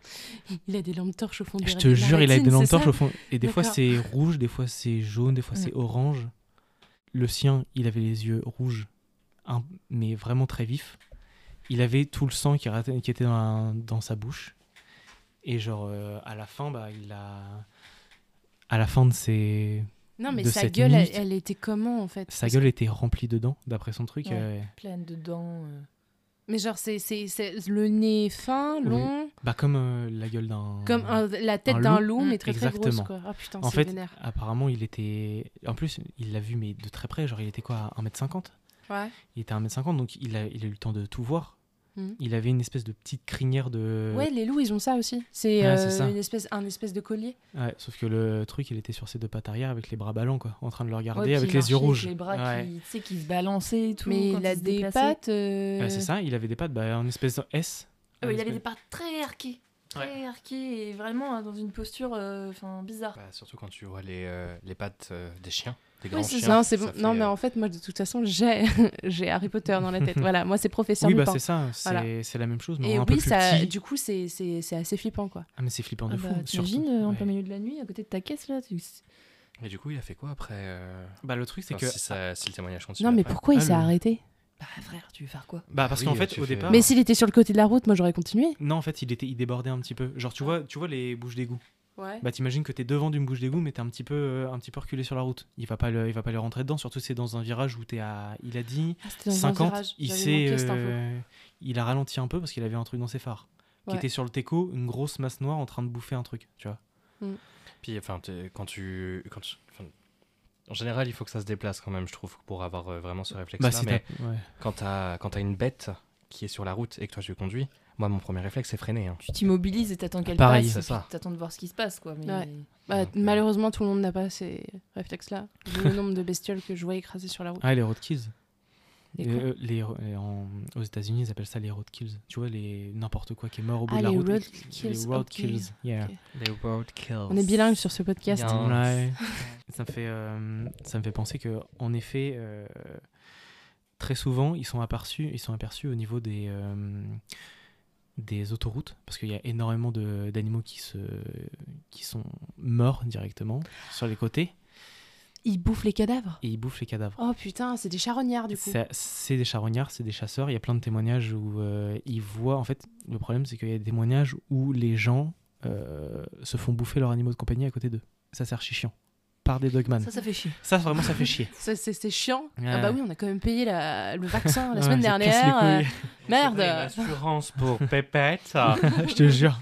Il a des lampes torches au fond de Je te jure, il a des lampes torches au fond. Et des fois c'est rouge, des fois c'est jaune, des fois c'est orange. Le sien, il avait les yeux rouges, mais vraiment très vifs. Il avait tout le sang qui, était dans sa bouche. Et genre euh, à la fin, bah il a, à la fin de ses, Non, mais de sa cette gueule, elle, était comment en fait? Sa Parce gueule était remplie de dents, d'après son truc. Ouais. euh, Pleine de dents. euh. Mais genre, c'est c'est- c'est le nez fin, Oui. long, Bah, comme euh, la gueule d'un. comme un- la tête un d'un loup. loup, mais très très grosse, exactement. quoi. Ah putain, En c'est fait, vénère. apparemment, il était. En plus, il l'a vu, mais de très près. Genre, il était quoi, à 1m50 Ouais. Il était à 1m50, donc il a, il a eu le temps de tout voir. Mhm. Il avait une espèce de petite crinière de. Ouais, les loups, ils ont ça aussi. C'est Ouais, euh, une espèce, un espèce de collier. Ouais, sauf que le truc, il était sur ses deux pattes arrière avec les bras ballants, quoi, en train de le regarder Ouais, avec il les yeux rouges. Les bras Ouais. qui, tu sais, qui se balançaient et tout. mais quand il a se des déplaçait. pattes. euh, Ouais, c'est ça, il avait des pattes, bah, en espèce de S. Ah ouais, il avait des pattes très arquées. Très arquées et vraiment euh, dans une posture euh, enfin bizarre. Bah, surtout quand tu vois les, euh, les pattes euh, des chiens, grands chiens. bon. fait, Non, mais euh, en fait, moi, de toute façon, j'ai j'ai Harry Potter dans la tête. voilà, moi, c'est professeur Oui, bah c'est ça, c'est Voilà. la même chose, mais Et un peu oui, plus ça, petit. du coup, c'est assez flippant, quoi. Ah, mais c'est flippant de Ah fou. bah. T'imagines euh, en Ouais. plein milieu de la nuit à côté de ta caisse là tu- Et du coup, il a fait quoi après euh, Bah, le truc, c'est enfin, que. si, ça- si le témoignage continue. Non, mais après. pourquoi il Ah, s'est arrêté Bah frère, tu veux faire quoi? Bah, parce Oui, qu'en fait, tu au fais- départ. Mais s'il était sur le côté de la route, moi, j'aurais continué. Non, en fait, il, était, il débordait un petit peu. Genre, tu vois, tu vois les bouches d'égout. Ouais. Bah, t'imagines que t'es devant d'une bouche d'égout, mais t'es un petit peu, euh, un petit peu reculé sur la route. Il va pas, le, il va pas le rentrer dedans. Surtout, c'est dans un virage où t'es à, il a dit Ah, dans un 50. virage. Il s'est, euh, il a ralenti un peu parce qu'il avait un truc dans ses phares. Qui était sur le teco, une grosse masse noire en train de bouffer un truc, tu vois. Puis, enfin, quand tu. Quand tu- en général, il faut que ça se déplace quand même, je trouve, pour avoir euh, vraiment ce réflexe-là. Bah, mais ouais. quand t'as quand t'as une bête qui est sur la route et que toi tu conduis, moi, mon premier réflexe, c'est freiner. hein. Tu t'immobilises et t'attends qu'elle Pareil, passe. c'est et ça. puis T'attends de voir ce qui se passe quoi. Mais... Ouais. Bah, Donc, euh, malheureusement, tout le monde n'a pas ces réflexes-là. Le nombre de bestioles que je vois écrasées sur la route. Ah, les roadkills. Les euh, les ro- les- en- aux États-Unis, ils appellent ça les roadkills. Tu vois, les n'importe quoi qui est mort au bout Ah, de la les route. roadkills, Les roadkills, yeah. Ok. Les roadkills. On est bilingue sur ce podcast. Ouais. ça me fait, euh, ça me fait penser que, en effet, euh, très souvent, ils sont aperçus, ils sont aperçus au niveau des euh, des autoroutes, parce qu'il y a énormément d'animaux qui se, qui sont morts directement sur les côtés Ils bouffent les cadavres. et ils bouffent les cadavres. Oh putain, c'est des charognards du coup. C'est c'est des charognards, c'est des chasseurs. Il y a plein de témoignages où euh, ils voient. En fait, le problème, c'est qu'il y a des témoignages où les gens euh, se font bouffer leurs animaux de compagnie à côté d'eux. Ça, c'est archi chiant. Par des dogman. Ça, ça fait chier. Ça, vraiment, ça fait chier. Ça, C'est chiant. Ouais. Ah bah oui, on a quand même payé la- le vaccin la Ouais, semaine dernière. euh. Merde. Assurance pour Pépette. Je te jure.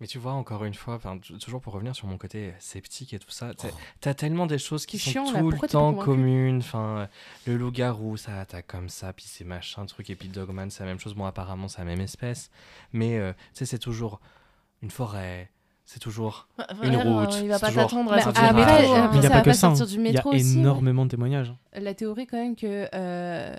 Mais tu vois, encore une fois, toujours pour revenir sur mon côté sceptique et tout ça, t'as- t'as tellement des choses qui C'est sont chiant, tout le temps communes. Enfin, le loup-garou, ça attaque comme ça, puis c'est machin, truc, et puis le Dogman, c'est la même chose. Bon, apparemment, c'est la même espèce. Mais, euh, tu sais, c'est toujours une forêt, c'est toujours. Une route, Il va pas toujours- t'attendre Bah, à sortir après- du après, métro, hein. il n'y a ça pas va que pas ça. hein. sortir du Il y a métro aussi, ouais. énormément de témoignages. La théorie quand même que euh,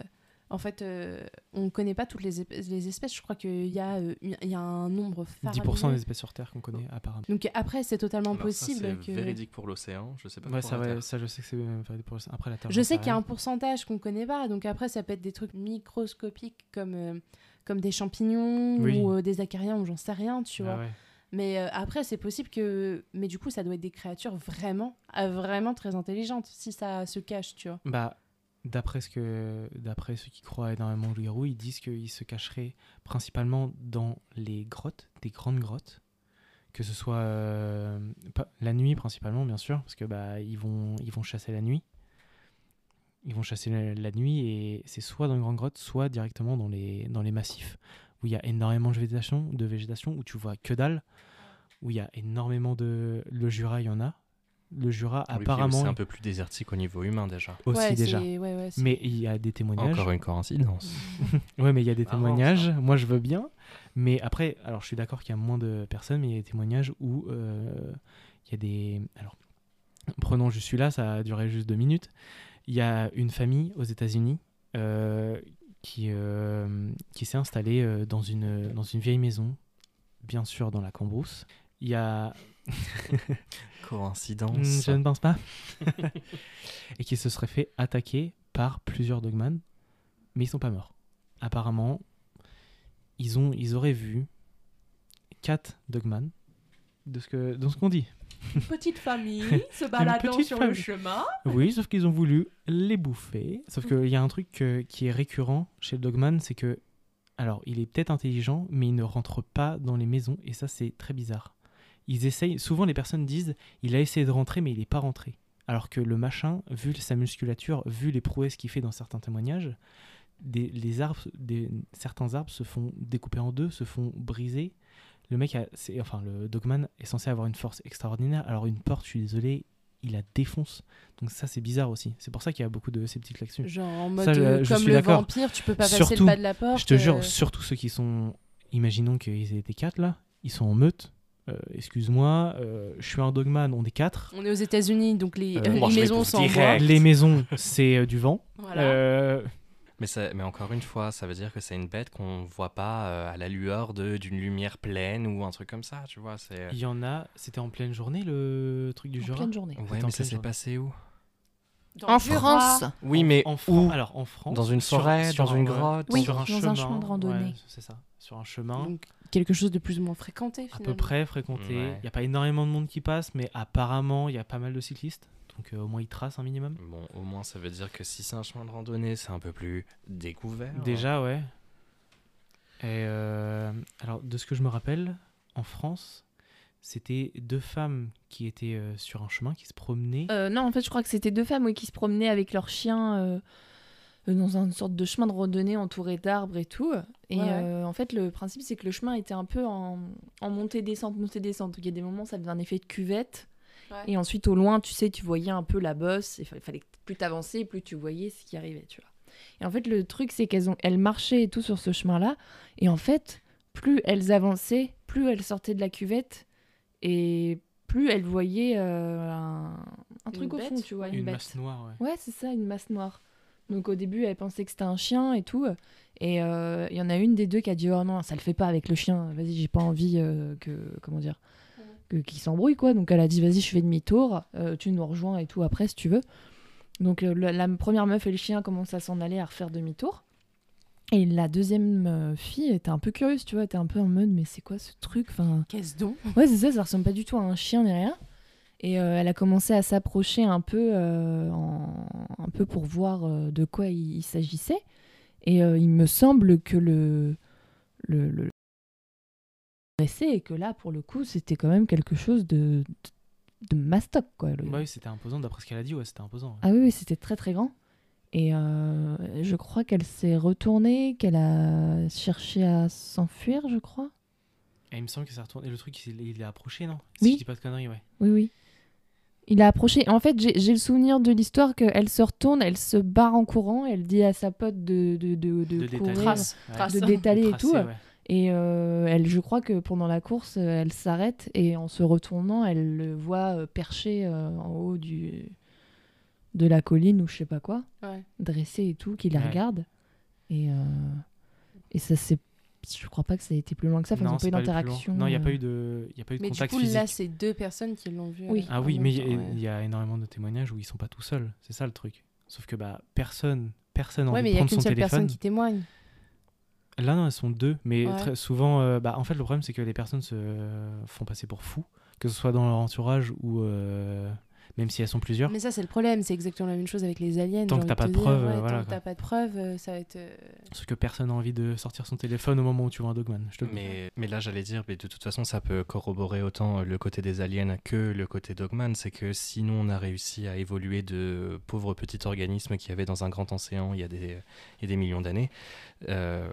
en fait euh, on connaît pas toutes les, ép- les espèces. Je crois qu'il y a euh, il y a un nombre 10% faramineux. des espèces sur Terre qu'on connaît, apparemment. Donc après c'est totalement Alors, ça, possible c'est que véridique pour l'océan, je sais pas. Ouais, pour ça, la ouais, Terre. ça, je sais que c'est euh, valide pour- après la Terre. Je sais qu'il y a un pourcentage qu'on connaît pas, donc après ça peut être des trucs microscopiques comme, euh, comme des champignons Oui. ou euh, des acariens ou j'en sais rien, tu Ah vois. ouais. Mais euh, après c'est possible que, mais du coup ça doit être des créatures vraiment, euh, vraiment très intelligentes si ça se cache, tu vois. Bah, d'après ce que, d'après ceux qui croient énormément au loup-garou, ils disent qu'ils se cacheraient principalement dans les grottes, des grandes grottes, que ce soit euh, pas- la nuit principalement, bien sûr, parce que bah ils vont, ils vont chasser la nuit. Ils vont chasser la, la nuit et c'est soit dans une grande grotte, soit directement dans les, dans les massifs où il y a énormément de végétation, de végétation, où tu vois que dalle, où il y a énormément de, le Jura, il y en a. Le Jura, Oui, apparemment, C'est un peu plus désertique au niveau humain déjà. aussi ouais, déjà. Ouais, Mais il y a des témoignages. Encore une coïncidence. Ouais, mais il y a des Marrant, témoignages. ça. Moi, je veux bien. Mais après, alors je suis d'accord qu'il y a moins de personnes, mais il y a des témoignages où euh, il y a des. Alors, prenons juste celui-là, ça a duré juste deux minutes. Il y a une famille aux États-Unis euh, qui, euh, qui s'est installée euh, dans, une, dans une vieille maison, bien sûr dans la Cambrousse. Il y a Coïncidence. Hmm, je ne pense pas. et qui se serait fait attaquer par plusieurs dogman, mais ils sont pas morts. Apparemment, ils, ont, ils auraient vu quatre dogman, de ce que, dans ce qu'on dit. Petite famille se baladant sur le chemin. Oui, sauf qu'ils ont voulu les bouffer. Sauf qu'il y a un truc euh, qui est récurrent chez le dogman, c'est que, alors, il est peut-être intelligent, mais il ne rentre pas dans les maisons, et ça, c'est très bizarre. Ils essayent, souvent les personnes disent, il a essayé de rentrer, mais il n'est pas rentré. Alors que le machin, vu sa musculature, vu les prouesses qu'il fait dans certains témoignages, des, les arbres, des, certains arbres se font découper en deux, se font briser. Le mec, a, c'est- enfin le Dogman est censé avoir une force extraordinaire. Alors une porte, je suis désolé, il la défonce. Donc ça c'est bizarre aussi. C'est pour ça qu'il y a beaucoup de sceptiques là-dessus. Genre en mode Ça, je- euh, je comme suis le d'accord. vampire, tu peux pas passer le pas de la porte. Je te jure, euh, surtout ceux qui sont, imaginons qu'ils étaient quatre là, ils sont en meute. Euh, Excuse-moi, euh, je suis un Dogman, on est quatre. On est aux États-Unis, donc les, Euh, les moi, je maisons sont en bois. Les maisons, c'est euh, du vent. Voilà. Euh, Mais, ça- mais encore une fois, ça veut dire que c'est une bête qu'on voit pas euh, à la lueur de- d'une lumière pleine ou un truc comme ça, tu vois. C'est... Il y en a, c'était en pleine journée le truc du En Jura pleine journée. Ouais, mais ça s'est passé où? Dans En Jura, France Oui, mais en où? alors en France, Dans une forêt, sur dans un- une grotte Oui, sur un dans un chemin, chemin de randonnée. ouais, c'est ça, sur un chemin Donc quelque chose de plus ou moins fréquenté à finalement. peu près fréquenté. Il Ouais. n'y a pas énormément de monde qui passe, mais apparemment il y a pas mal de cyclistes, donc euh, au moins ils tracent un minimum. Bon, au moins, ça veut dire que si c'est un chemin de randonnée, c'est un peu plus découvert. Déjà, ouais. Et euh, alors, de ce que je me rappelle, en France, c'était deux femmes qui étaient euh, sur un chemin, qui se promenaient. Euh, non, en fait, je crois que c'était deux femmes oui, qui se promenaient avec leurs chiens euh, euh, dans une sorte de chemin de randonnée entouré d'arbres et tout. Et Ouais, ouais. euh, en fait, le principe, c'est que le chemin était un peu en, en montée-descente, montée-descente. Donc, il y a des moments, ça faisait un effet de cuvette. Ouais. Et ensuite, au loin, tu sais, tu voyais un peu la bosse. Il fallait plus t'avançais, plus tu voyais ce qui arrivait, tu vois. Et en fait, le truc, c'est qu'elles ont, elles marchaient et tout sur ce chemin-là. Et en fait, plus elles avançaient, plus elles sortaient de la cuvette. Et plus elles voyaient euh, un, un Une truc au fond, tu vois, une une, bête. masse noire, ouais. Ouais, c'est ça, une masse noire. Donc au début, elle pensait que c'était un chien et tout. Et euh, il y en a une des deux qui a dit Oh non, ça le fait pas avec le chien. Vas-y, j'ai pas envie euh, que. Comment dire que, Qu'il s'embrouille, quoi. Donc elle a dit Vas-y, je fais demi-tour. euh, tu nous rejoins et tout après, si tu veux. Donc euh, la, première meuf et le chien commencent à s'en aller à refaire demi-tour. Et la deuxième euh, fille était un peu curieuse, tu vois. Était un peu en mode Mais c'est quoi ce truc enfin, Qu'est-ce donc? Ouais, c'est ça, ça ressemble pas du tout à un chien ni rien. Et euh, elle a commencé à s'approcher un peu, euh, en- un peu pour voir euh, de quoi il, il s'agissait. Et euh, il me semble que le, le, le dressé et que là, pour le coup, c'était quand même quelque chose de, de, de mastoc, quoi. Le- Bah oui, c'était imposant, d'après ce qu'elle a dit, ouais, c'était imposant. ouais. Ah oui, oui, c'était très très grand. Et euh, je crois qu'elle s'est retournée, qu'elle a cherché à s'enfuir, je crois. Et il me semble que ça retourné. Et le truc, il, il est approché, non? Oui. Si je dis pas de conneries, ouais. Oui, oui. Il a approché. En fait, j'ai j'ai le souvenir de l'histoire qu'elle se retourne, elle se barre en courant, elle dit à sa pote de, de, de, de De courir, détailler. Trace. ouais. Trace. de détaler et tout. ouais. Et euh, elle, je crois que pendant la course, euh, elle s'arrête et en se retournant, elle le voit euh, perché euh, en haut du, de la colline ou je sais pas quoi, Ouais. dressé et tout, qui la Ouais. regarde. Et, euh, et ça, c'est. Je crois pas que ça a été plus loin que ça. Enfin, ils Non, ont pas eu pas loin. d'interaction. Non, il n'y a pas eu de, il y a pas eu de Mais du contact coup, physique. là, c'est deux personnes qui l'ont vu. Oui. Ah en oui, mais il y, a- ouais. il y a énormément de témoignages où ils sont pas tout seuls. C'est ça le truc. Sauf que bah personne, personne n'a Ouais, mais il y a prendre qu'une son seule personne qui témoigne. Là, non, elles sont deux. Mais Ouais. très souvent, euh, bah, en fait, le problème, c'est que les personnes se font passer pour fous, que ce soit dans leur entourage ou euh, même si elles sont plusieurs. Mais ça, c'est le problème. C'est exactement la même chose avec les aliens. Tant que t'as pas de preuves, Ouais, euh, tant voilà, que t'as pas de preuves, euh, ça va être. euh, Sauf que personne n'a envie de sortir son téléphone au moment où tu vois un dogman. Je te. Mais, mais là, j'allais dire, mais de toute façon, ça peut corroborer autant le côté des aliens que le côté Dogman. C'est que sinon, on a réussi à évoluer de pauvres petits organismes qu'il y avait dans un grand océan il y a des, il y a des millions d'années. Euh,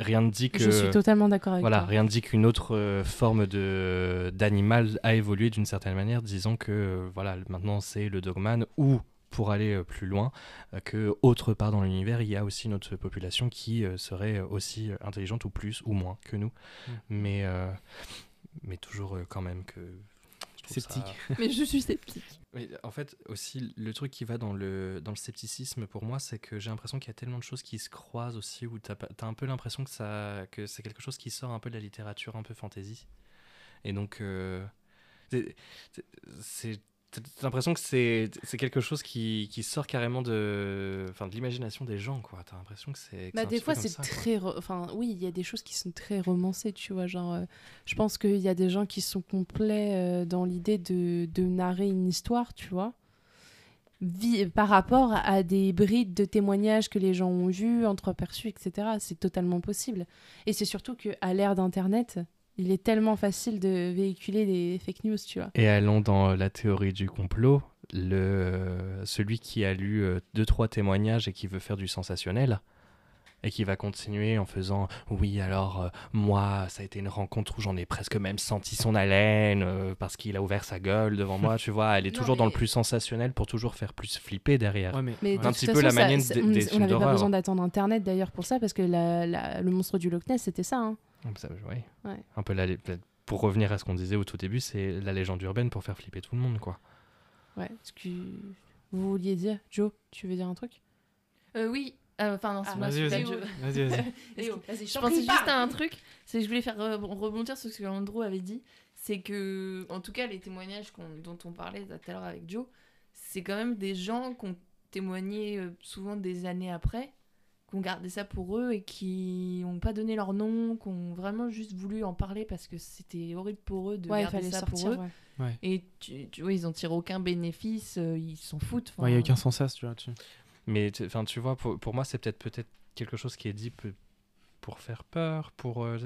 rien ne dit que. Je suis totalement d'accord avec Voilà, toi. rien ne dit qu'une autre euh, forme de d'animal a évolué d'une certaine manière. Disons que euh, voilà, maintenant c'est le dogman ou pour aller euh, plus loin, euh, que autre part dans l'univers, il y a aussi notre population qui euh, serait aussi intelligente ou plus ou moins que nous, Mm. mais euh, mais toujours quand même que je trouve ça- Sceptique. Mais je suis sceptique. mais en fait, aussi, le truc qui va dans le, dans le scepticisme pour moi, c'est que j'ai l'impression qu'il y a tellement de choses qui se croisent aussi, où tu as, un peu l'impression que, ça, que c'est quelque chose qui sort un peu de la littérature, un peu fantasy. Et donc, euh, c'est. T'as l'impression que c'est quelque chose qui, qui sort carrément de, enfin, de l'imagination des gens, quoi. T'as l'impression que c'est. Bah, des fois, c'est très. Enfin, oui, il y a des choses qui sont très romancées, tu vois. Genre, euh, je pense qu'il y a des gens qui sont complets euh, dans l'idée de, de narrer une histoire, tu vois. Vi- par rapport à des brides de témoignages que les gens ont vus, entreaperçus, etc. C'est totalement possible. Et c'est surtout qu'à l'ère d'Internet, il est tellement facile de véhiculer des fake news, tu vois. Et allons dans la théorie du complot. Le, celui qui a lu euh, deux trois témoignages et qui veut faire du sensationnel, et qui va continuer en faisant oui alors euh, moi ça a été une rencontre où j'en ai presque même senti son haleine euh, parce qu'il a ouvert sa gueule devant moi tu vois elle est Non, toujours dans le plus sensationnel pour toujours faire plus flipper derrière Ouais, mais, Mais ouais. de Un petit façon, peu la manière ça- des- on- des on n'avait pas besoin d'attendre Internet d'ailleurs pour ça, parce que la- la- le monstre du Loch Ness, c'était ça. hein. Ça, ouais. Ouais. un peu la, pour revenir à ce qu'on disait au tout début c'est la légende urbaine pour faire flipper tout le monde quoi Ouais. Ce que vous vouliez dire, Joe, tu veux dire un truc? Euh, oui. Euh, Enfin, non, c'est Ah, moi, Vas-y, c'est vas-y. Je pensais juste à un truc, c'est que je voulais faire rebondir sur ce que Andrew avait dit, c'est que, en tout cas, les témoignages dont on parlait tout à l'heure avec Joe, c'est quand même des gens qui ont témoigné euh, souvent des années après, qui ont gardé ça pour eux et qui n'ont pas donné leur nom, qui ont vraiment juste voulu en parler parce que c'était horrible pour eux de Ouais, garder fallait ça sortir. pour eux. ouais. Et tu, tu vois, ils en tirent aucun bénéfice, euh, ils s'en foutent. Ouais, il n'y a aucun sens ça, tu vois. tu- mais tu- enfin tu vois pour, pour moi c'est peut-être peut-être quelque chose qui est dit pour faire peur pour euh,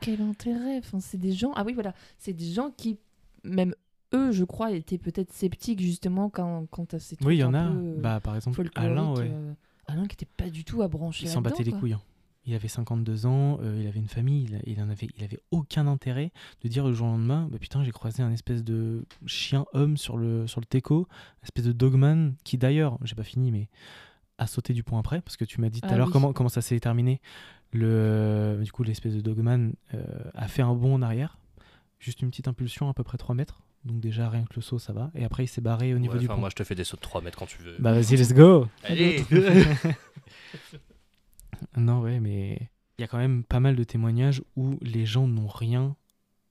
Quel intérêt enfin, C'est des gens. Ah oui, voilà. C'est des gens qui, même eux, je crois, étaient peut-être sceptiques justement quand, quand à ces trucs Oui, il y en a. peu, euh, Bah, par exemple, Alain, ouais. euh, Alain qui était pas du tout à brancher. Il s'en battait les couilles. hein. Il avait 52 ans, euh, il avait une famille, il, il en avait, il avait aucun intérêt de dire le jour au lendemain, bah putain j'ai croisé un espèce de chien homme sur le sur le teco, espèce de dogman qui d'ailleurs, j'ai pas fini mais a sauté du pont après parce que tu m'as dit tout à Ah l'heure oui. comment comment ça s'est terminé. Le du coup l'espèce de dogman euh, a fait un bond en arrière, juste une petite impulsion à peu près 3 mètres. Donc déjà rien que le saut ça va et après il s'est barré au niveau ouais, du enfin, pont. moi je te fais des sauts de 3 mètres quand tu veux Bah vas-y let's go. allez Non, ouais, mais il y a quand même pas mal de témoignages où les gens n'ont rien,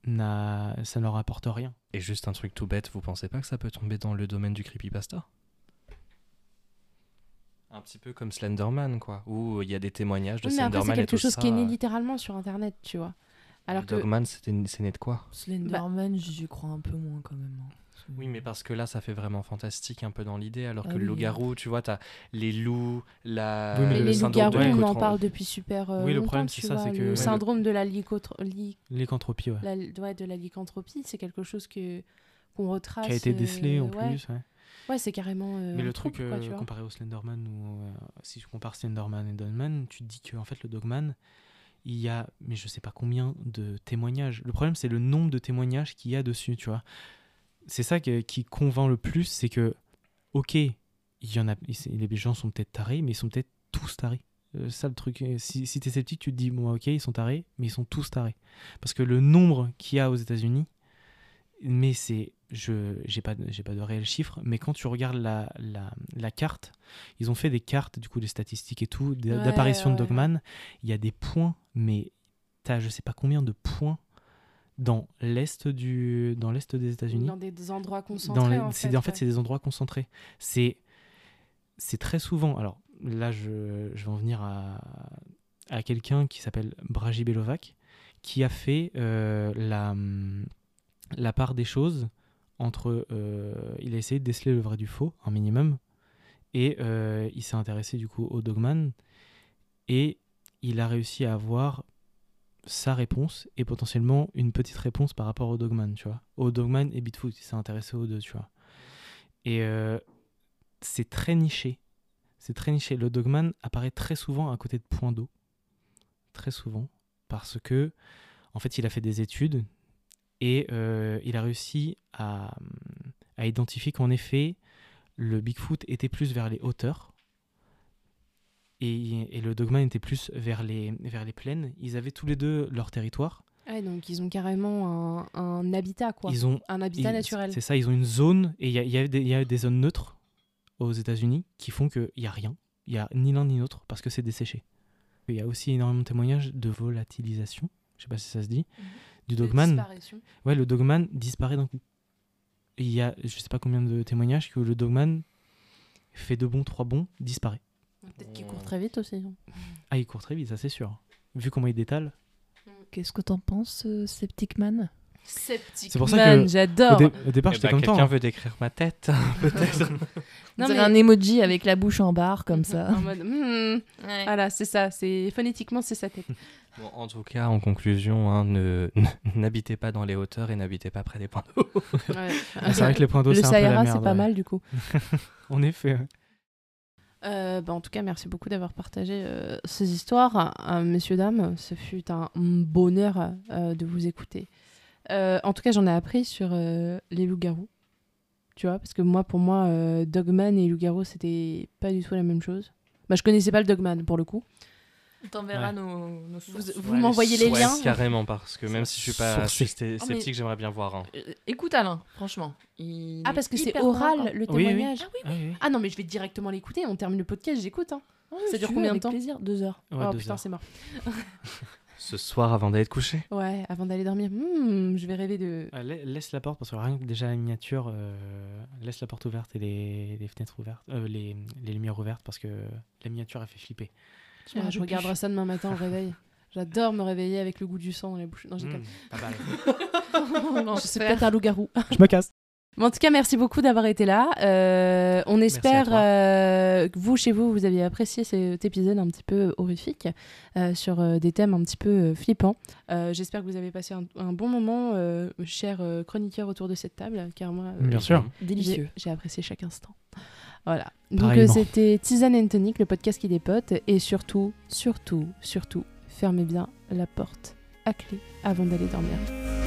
n'a- ça ne leur apporte rien. et juste un truc tout bête vous pensez pas que ça peut tomber dans le domaine du creepypasta? Un petit peu comme Slenderman quoi où il y a des témoignages de Oui, mais Slenderman c'est et quelque tout chose ça. qui est né littéralement sur Internet, tu vois. Alors que. Dogman c'était c'est né de quoi Slenderman, j'y crois un peu moins quand même. hein. Oui, mais parce que là, ça fait vraiment fantastique un peu dans l'idée, alors Ah que le loup-garou, tu vois, t'as les loups, la... Oui, mais le les syndrome loups-garous, de on en parle depuis super euh, Oui, le problème, tu c'est ça, c'est que- Le Ouais, syndrome de la, Lycanthropie, ouais. la- ouais, de la lycanthropie, c'est quelque chose que qu'on retrace. Qui a été décelé euh, en ouais. plus, ouais. Ouais, c'est carrément. euh, Mais le truc, quoi, euh, tu comparé au Slenderman, ou euh, si je compare Slenderman et Dogman, tu te dis que en fait, le Dogman, il y a, mais je sais pas combien de témoignages. Le problème, c'est le nombre de témoignages qu'il y a dessus, tu vois. C'est ça qui convainc le plus, c'est que, ok, il y en a, les gens sont peut-être tarés, mais ils sont peut-être tous tarés. Euh, ça le truc, euh, si, si t'es sceptique, tu te dis, bon, ok, ils sont tarés, mais ils sont tous tarés. Parce que le nombre qu'il y a aux États-Unis, mais c'est, je, j'ai pas, de- j'ai pas de réels chiffres, mais quand tu regardes la, la, la carte, ils ont fait des cartes, du coup, des statistiques et tout, Ouais, d'apparition ouais, de. Dogman. Il y a des points, mais t'as, je sais pas combien de points dans l'est du, dans l'est des États-Unis. Dans des, des endroits concentrés. Dans les- en fait, des- en fait, ouais. c'est des endroits concentrés. C'est c'est très souvent. Alors là, je, je vais en venir à, à quelqu'un qui s'appelle Braji Belovac, qui a fait euh, la, la part des choses entre. euh, il a essayé de déceler le vrai du faux, un minimum, et euh, il s'est intéressé du coup au Dogman, et il a réussi à avoir sa réponse et potentiellement une petite réponse par rapport au Dogman, tu vois. Au Dogman et Bigfoot, il s'est intéressé aux deux, tu vois. Et euh, c'est très niché. C'est très niché. Le Dogman apparaît très souvent à côté de points d'eau. Très souvent. Parce que, en fait, il a fait des études et euh, il a réussi à, à identifier qu'en effet, le Bigfoot était plus vers les hauteurs et, et le Dogman était plus vers les, vers les plaines. Ils avaient tous les deux leur territoire. Ouais, donc ils ont carrément un, un habitat, quoi. Ils ont Un habitat ils- naturel. C'est ça, ils ont une zone, et il y a, y a des- y a des zones neutres aux États-Unis qui font qu'il n'y a rien. Il n'y a ni l'un ni l'autre parce que c'est desséché. Il y a aussi énormément de témoignages de volatilisation, je sais pas si ça se dit, du Dogman. Ouais, le Dogman disparaît d'un coup. Et Il y a, je sais pas combien de témoignages que le Dogman fait deux bons, trois bons, disparaît. Peut-être qu'ils courent très vite aussi. hein. Ah, il court très vite, ça c'est sûr. Vu comment il détale. Qu'est-ce que t'en penses, euh, Septic Man? Sceptique C'est pour ça man, que Au, j'adore. dé- au départ, Eh j'étais ben, content. Quelqu'un hein. veut décrire ma tête, peut-être. Non, mais- un emoji avec la bouche en barre comme ça. En mode, hmm, Voilà, c'est ça. C'est phonétiquement, c'est sa tête. Bon, en tout cas, en conclusion, hein, ne n'habitez pas dans les hauteurs et n'habitez pas près des points d'eau. Ouais. Ah, c'est vrai que les points d'eau, le c'est un peu la Sahara, merde. c'est pas ouais. mal du coup. En effet. ouais. Euh, bah, en tout cas, merci beaucoup d'avoir partagé euh, ces histoires. Euh, messieurs, dames, ce fut un bonheur euh, de vous écouter. Euh, en tout cas, j'en ai appris sur euh, les loups-garous. Tu vois, parce que moi, pour moi, euh, Dogman et loup-garou, c'était pas du tout la même chose. Bah, je connaissais pas le Dogman pour le coup. On t'enverra Ouais. nos, nos Vous, sources. vous Ouais, m'envoyez les Ouais, liens carrément, parce que même si je suis pas Sourcé. sté- Ah, mais- sceptique, j'aimerais bien voir. hein. Euh, écoute Alain, franchement. il Ah, est parce que c'est hyper oral convaincant. le Oui, oui. témoignage. Ah oui. Ah non, mais je vais directement l'écouter. On termine le podcast, j'écoute. Hein. Ah, Ça dure combien de avec temps plaisir, deux heures. Ouais, oh deux putain, heures. c'est mort. Ce soir, avant d'aller te coucher. Ouais, avant d'aller dormir, hmm, je vais rêver de. Ah, la- laisse la porte parce que rien que déjà la miniature, euh, laisse la porte ouverte et les, les fenêtres ouvertes, euh, les, les lumières ouvertes parce que la miniature elle fait flipper. Ah, je regarderai ça demain matin au réveil. J'adore me réveiller avec le goût du sang dans la bouche. Non, j'ai Mmh, pas mal. Je sais peut-être un loup-garou. Je me casse. Mais en tout cas, merci beaucoup d'avoir été là. Euh, on espère euh, que vous, chez vous, vous avez apprécié cet épisode un petit peu horrifique euh, sur euh, des thèmes un petit peu euh, flippants. Euh, J'espère que vous avez passé un, un bon moment, euh, chers euh, chroniqueurs autour de cette table, car moi, Bien sûr. Délicieux. j'ai apprécié chaque instant. Voilà. Donc euh, c'était Tisane and Tonic, le podcast qui dépote. Et surtout, surtout, surtout, fermez bien la porte à clé avant d'aller dormir.